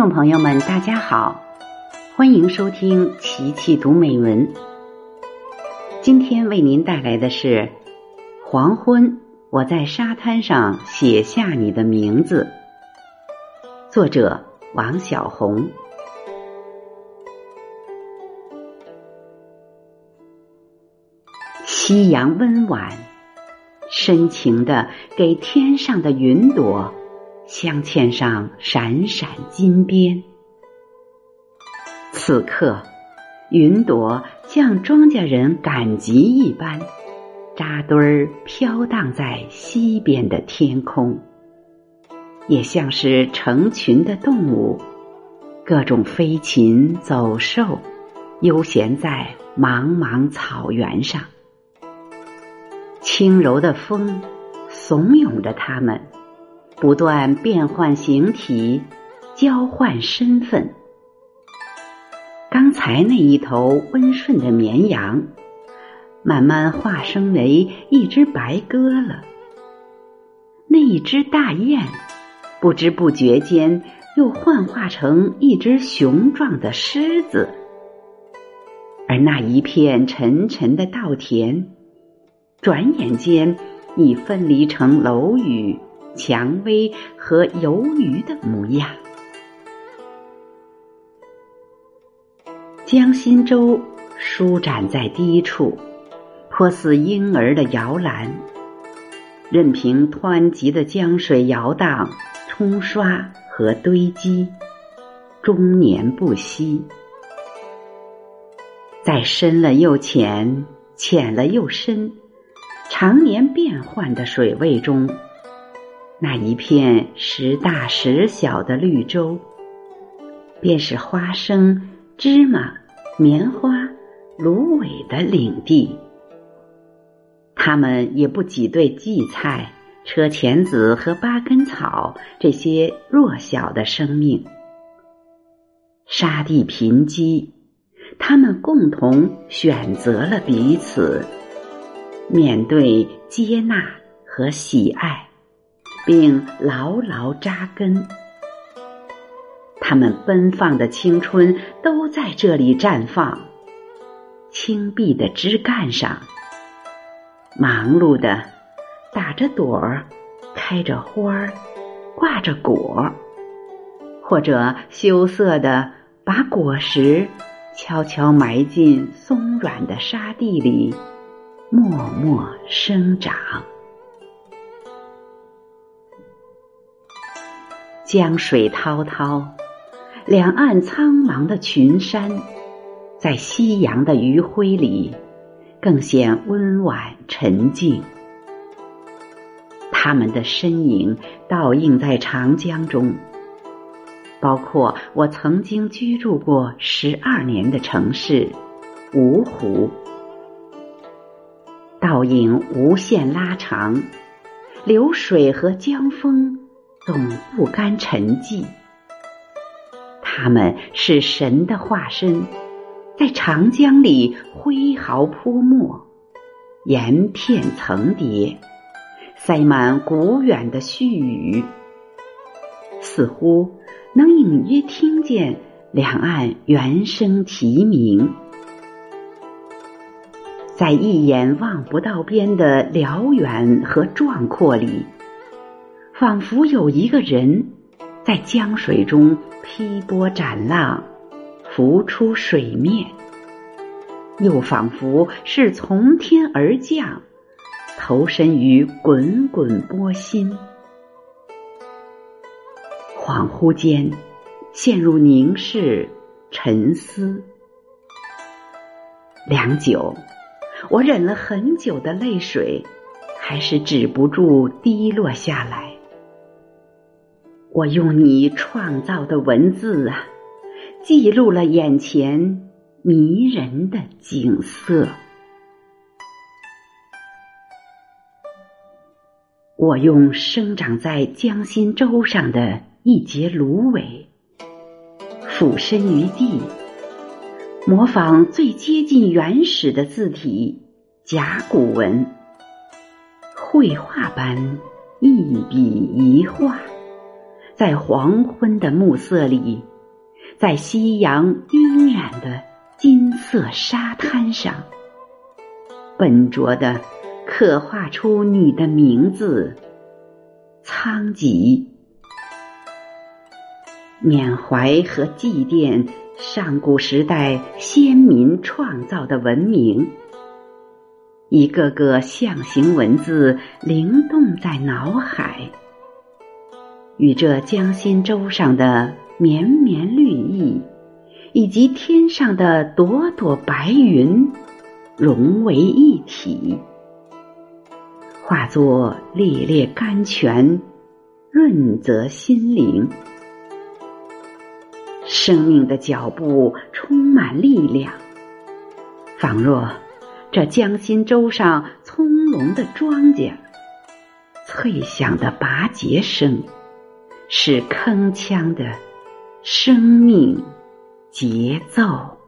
众朋友们，大家好，欢迎收听琪琪读美文。今天为您带来的是《黄昏》，我在沙滩上写下你的名字。作者王小红。夕阳温婉，深情的给天上的云朵。镶嵌上闪闪金边。此刻，云朵像庄稼人赶集一般，扎堆儿飘荡在西边的天空，也像是成群的动物，各种飞禽走兽，悠闲在茫茫草原上。轻柔的风，怂恿着它们。不断变换形体，交换身份。刚才那一头温顺的绵羊，慢慢化身为一只白鸽了。那一只大雁，不知不觉间又幻化成一只雄壮的狮子。而那一片沉沉的稻田，转眼间已分离成楼宇。蔷薇和游鱼的模样，江心洲舒展在低处，颇似婴儿的摇篮，任凭湍急的江水摇荡、冲刷和堆积，终年不息。在深了又浅、浅了又深、常年变换的水位中。那一片时大时小的绿洲，便是花生、芝麻、棉花、芦苇的领地。他们也不挤兑荠菜、车前子和八根草这些弱小的生命。沙地贫瘠，他们共同选择了彼此，面对接纳和喜爱。并牢牢扎根，他们奔放的青春都在这里绽放。青碧的枝干上，忙碌的打着朵儿，开着花儿，挂着果，或者羞涩的把果实悄悄埋进松软的沙地里，默默生长。江水滔滔，两岸苍茫的群山，在夕阳的余晖里，更显温婉沉静。他们的身影倒映在长江中，包括我曾经居住过十二年的城市芜湖，倒影无限拉长，流水和江风。总不甘沉寂，他们是神的化身，在长江里挥毫泼墨，岩片层叠，塞满古远的絮语，似乎能隐约听见两岸猿声啼鸣，在一眼望不到边的辽远和壮阔里。仿佛有一个人在江水中劈波斩浪，浮出水面；又仿佛是从天而降，投身于滚滚波心。恍惚间，陷入凝视、沉思。良久，我忍了很久的泪水，还是止不住滴落下来。我用你创造的文字啊，记录了眼前迷人的景色。我用生长在江心洲上的一节芦苇，俯身于地，模仿最接近原始的字体甲骨文，绘画般一笔一画。在黄昏的暮色里，在夕阳晕染的金色沙滩上，笨拙的刻画出你的名字——仓颉。缅怀和祭奠上古时代先民创造的文明，一个个象形文字灵动在脑海，与这江心洲上的绵绵绿意，以及天上的朵朵白云融为一体，化作烈烈甘泉，润泽心灵。生命的脚步充满力量，仿若这江心洲上葱茏的庄稼，脆响的拔节声，是铿锵的生命节奏。